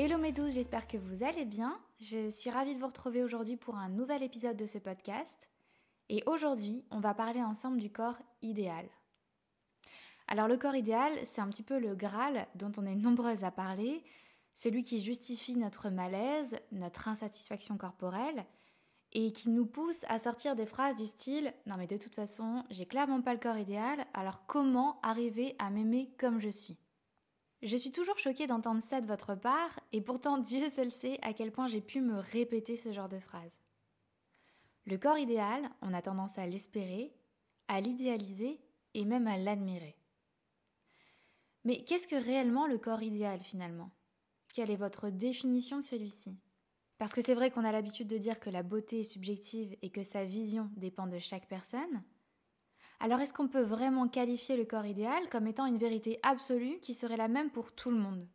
Hello mes douces, j'espère que vous allez bien. Je suis ravie de vous retrouver aujourd'hui pour un nouvel épisode de ce podcast. Et aujourd'hui, on va parler ensemble du corps idéal. Alors le corps idéal, c'est un petit peu le Graal dont on est nombreuses à parler, celui qui justifie notre malaise, notre insatisfaction corporelle, et qui nous pousse à sortir des phrases du style Non mais de toute façon, j'ai clairement pas le corps idéal, alors comment arriver à m'aimer comme je suis? Je suis toujours choquée d'entendre ça de votre part, et pourtant Dieu seul sait à quel point j'ai pu me répéter ce genre de phrase. Le corps idéal, on a tendance à l'espérer, à l'idéaliser et même à l'admirer. Mais qu'est-ce que réellement le corps idéal finalement? Quelle est votre définition de celui-ci? Parce que c'est vrai qu'on a l'habitude de dire que la beauté est subjective et que sa vision dépend de chaque personne, alors est-ce qu'on peut vraiment qualifier le corps idéal comme étant une vérité absolue qui serait la même pour tout le monde?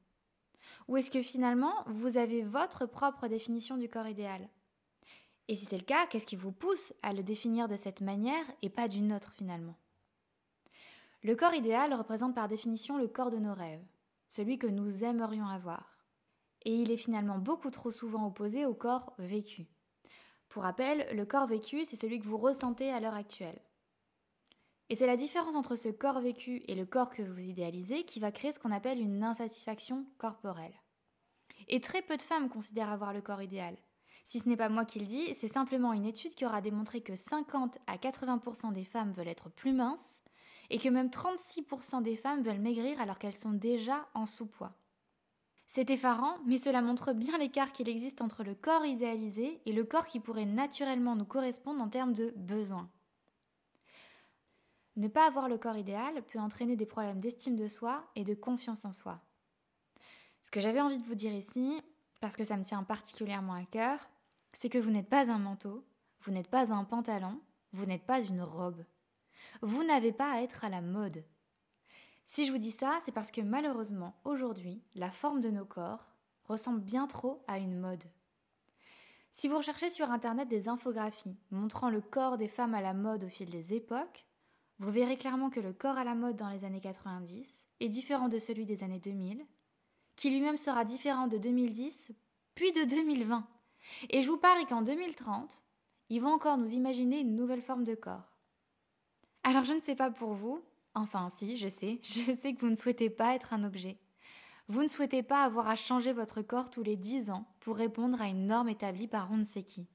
Ou est-ce que finalement vous avez votre propre définition du corps idéal? Et si c'est le cas, qu'est-ce qui vous pousse à le définir de cette manière et pas d'une autre finalement? Le corps idéal représente par définition le corps de nos rêves, celui que nous aimerions avoir. Et il est finalement beaucoup trop souvent opposé au corps vécu. Pour rappel, le corps vécu, c'est celui que vous ressentez à l'heure actuelle. Et c'est la différence entre ce corps vécu et le corps que vous idéalisez qui va créer ce qu'on appelle une insatisfaction corporelle. Et très peu de femmes considèrent avoir le corps idéal. Si ce n'est pas moi qui le dis, c'est simplement une étude qui aura démontré que 50 à 80% des femmes veulent être plus minces et que même 36% des femmes veulent maigrir alors qu'elles sont déjà en sous-poids. C'est effarant, mais cela montre bien l'écart qu'il existe entre le corps idéalisé et le corps qui pourrait naturellement nous correspondre en termes de besoins. Ne pas avoir le corps idéal peut entraîner des problèmes d'estime de soi et de confiance en soi. Ce que j'avais envie de vous dire ici, parce que ça me tient particulièrement à cœur, c'est que vous n'êtes pas un manteau, vous n'êtes pas un pantalon, vous n'êtes pas une robe. Vous n'avez pas à être à la mode. Si je vous dis ça, c'est parce que malheureusement, aujourd'hui, la forme de nos corps ressemble bien trop à une mode. Si vous recherchez sur Internet des infographies montrant le corps des femmes à la mode au fil des époques, vous verrez clairement que le corps à la mode dans les années 90 est différent de celui des années 2000, qui lui-même sera différent de 2010, puis de 2020. Et je vous parie qu'en 2030, ils vont encore nous imaginer une nouvelle forme de corps. Alors je ne sais pas pour vous, enfin si, je sais, je sais que vous ne souhaitez pas être un objet. Vous ne souhaitez pas avoir à changer votre corps tous les 10 ans pour répondre à une norme établie par on ne sait qui.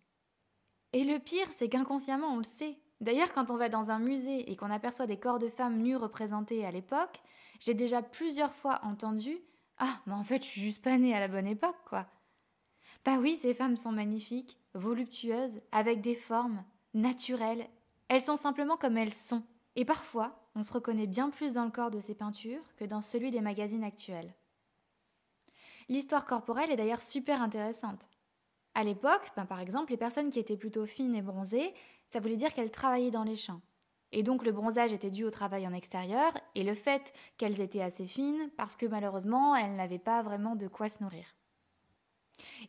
Et le pire, c'est qu'inconsciemment on le sait. D'ailleurs, quand on va dans un musée et qu'on aperçoit des corps de femmes nues représentés à l'époque, j'ai déjà plusieurs fois entendu Ah, mais en fait, je suis juste pas née à la bonne époque, quoi. Bah oui, ces femmes sont magnifiques, voluptueuses, avec des formes, naturelles. Elles sont simplement comme elles sont. Et parfois, on se reconnaît bien plus dans le corps de ces peintures que dans celui des magazines actuels. L'histoire corporelle est d'ailleurs super intéressante. À l'époque, ben, par exemple, les personnes qui étaient plutôt fines et bronzées, ça voulait dire qu'elles travaillaient dans les champs. Et donc le bronzage était dû au travail en extérieur et le fait qu'elles étaient assez fines parce que malheureusement elles n'avaient pas vraiment de quoi se nourrir.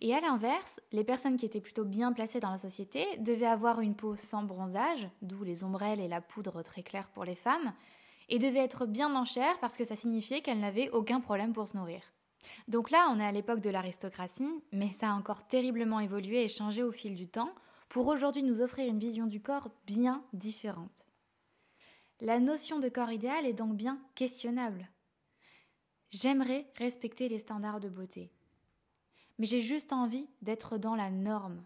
Et à l'inverse, les personnes qui étaient plutôt bien placées dans la société devaient avoir une peau sans bronzage, d'où les ombrelles et la poudre très claire pour les femmes, et devaient être bien en chair parce que ça signifiait qu'elles n'avaient aucun problème pour se nourrir. Donc là, on est à l'époque de l'aristocratie, mais ça a encore terriblement évolué et changé au fil du temps pour aujourd'hui nous offrir une vision du corps bien différente. La notion de corps idéal est donc bien questionnable. J'aimerais respecter les standards de beauté, mais j'ai juste envie d'être dans la norme.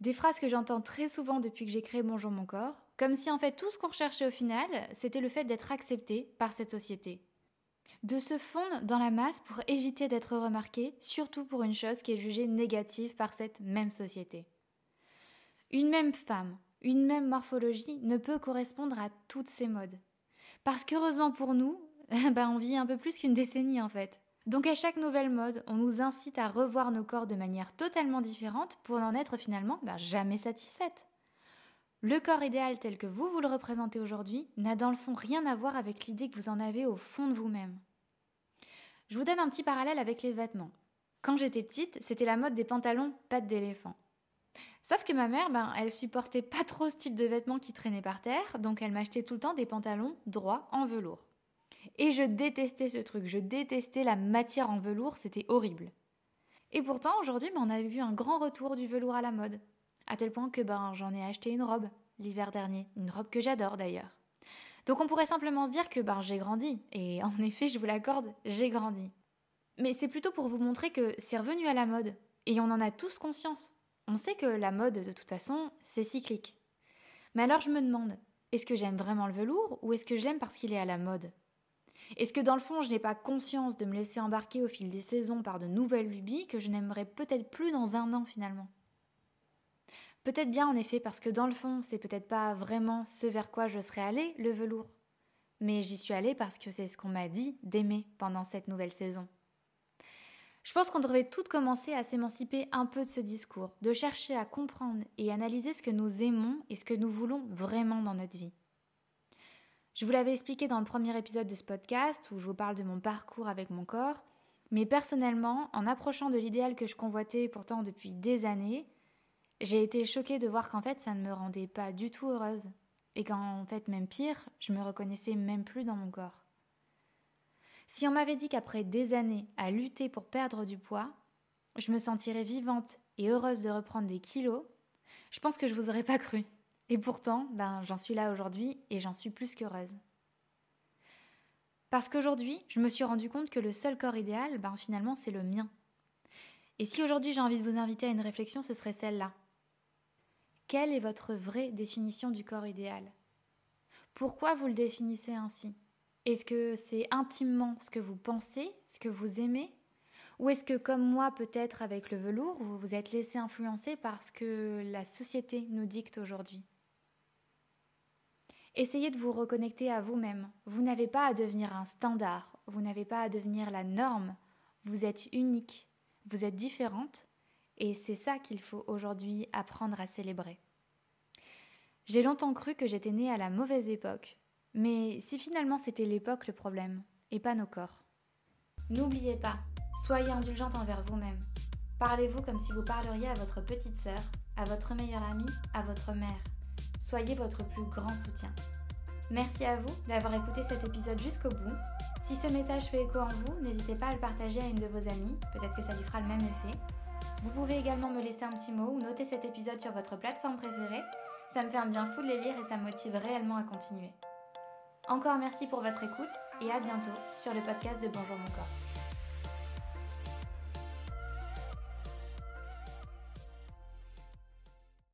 Des phrases que j'entends très souvent depuis que j'ai créé Bonjour mon corps, comme si en fait tout ce qu'on recherchait au final, c'était le fait d'être accepté par cette société de se fondre dans la masse pour éviter d'être remarqué, surtout pour une chose qui est jugée négative par cette même société. Une même femme, une même morphologie ne peut correspondre à toutes ces modes. Parce qu'heureusement pour nous, ben on vit un peu plus qu'une décennie en fait. Donc à chaque nouvelle mode, on nous incite à revoir nos corps de manière totalement différente pour n'en être finalement ben, jamais satisfaite. Le corps idéal tel que vous vous le représentez aujourd'hui n'a dans le fond rien à voir avec l'idée que vous en avez au fond de vous-même. Je vous donne un petit parallèle avec les vêtements. Quand j'étais petite, c'était la mode des pantalons pattes d'éléphant. Sauf que ma mère, ben, elle supportait pas trop ce type de vêtements qui traînaient par terre, donc elle m'achetait tout le temps des pantalons droits en velours. Et je détestais ce truc, je détestais la matière en velours, c'était horrible. Et pourtant, aujourd'hui, ben, on a vu un grand retour du velours à la mode à tel point que ben, j'en ai acheté une robe l'hiver dernier, une robe que j'adore d'ailleurs. Donc on pourrait simplement se dire que ben, j'ai grandi, et en effet, je vous l'accorde, j'ai grandi. Mais c'est plutôt pour vous montrer que c'est revenu à la mode, et on en a tous conscience. On sait que la mode, de toute façon, c'est cyclique. Mais alors je me demande, est-ce que j'aime vraiment le velours, ou est-ce que je l'aime parce qu'il est à la mode? Est-ce que dans le fond, je n'ai pas conscience de me laisser embarquer au fil des saisons par de nouvelles lubies que je n'aimerais peut-être plus dans un an finalement? Peut-être bien en effet parce que dans le fond, c'est peut-être pas vraiment ce vers quoi je serais allée, le velours. Mais j'y suis allée parce que c'est ce qu'on m'a dit d'aimer pendant cette nouvelle saison. Je pense qu'on devrait toutes commencer à s'émanciper un peu de ce discours, de chercher à comprendre et analyser ce que nous aimons et ce que nous voulons vraiment dans notre vie. Je vous l'avais expliqué dans le premier épisode de ce podcast où je vous parle de mon parcours avec mon corps, mais personnellement, en approchant de l'idéal que je convoitais pourtant depuis des années, j'ai été choquée de voir qu'en fait ça ne me rendait pas du tout heureuse. Et qu'en fait, même pire, je me reconnaissais même plus dans mon corps. Si on m'avait dit qu'après des années à lutter pour perdre du poids, je me sentirais vivante et heureuse de reprendre des kilos, je pense que je vous aurais pas cru. Et pourtant, ben, j'en suis là aujourd'hui et j'en suis plus qu'heureuse. Parce qu'aujourd'hui, je me suis rendu compte que le seul corps idéal, ben, finalement, c'est le mien. Et si aujourd'hui j'ai envie de vous inviter à une réflexion, ce serait celle-là. Quelle est votre vraie définition du corps idéal? Pourquoi vous le définissez ainsi? Est-ce que c'est intimement ce que vous pensez, ce que vous aimez? Ou est-ce que, comme moi, peut-être avec le velours, vous vous êtes laissé influencer par ce que la société nous dicte aujourd'hui? Essayez de vous reconnecter à vous-même. Vous n'avez pas à devenir un standard, vous n'avez pas à devenir la norme. Vous êtes unique, vous êtes différente et c'est ça qu'il faut aujourd'hui apprendre à célébrer. J'ai longtemps cru que j'étais née à la mauvaise époque, mais si finalement c'était l'époque le problème, et pas nos corps. N'oubliez pas, soyez indulgente envers vous-même. Parlez-vous comme si vous parleriez à votre petite sœur, à votre meilleure amie, à votre mère. Soyez votre plus grand soutien. Merci à vous d'avoir écouté cet épisode jusqu'au bout. Si ce message fait écho en vous, n'hésitez pas à le partager à une de vos amies, peut-être que ça lui fera le même effet. Vous pouvez également me laisser un petit mot ou noter cet épisode sur votre plateforme préférée. Ça me fait un bien fou de les lire et ça me motive réellement à continuer. Encore merci pour votre écoute et à bientôt sur le podcast de Bonjour mon corps.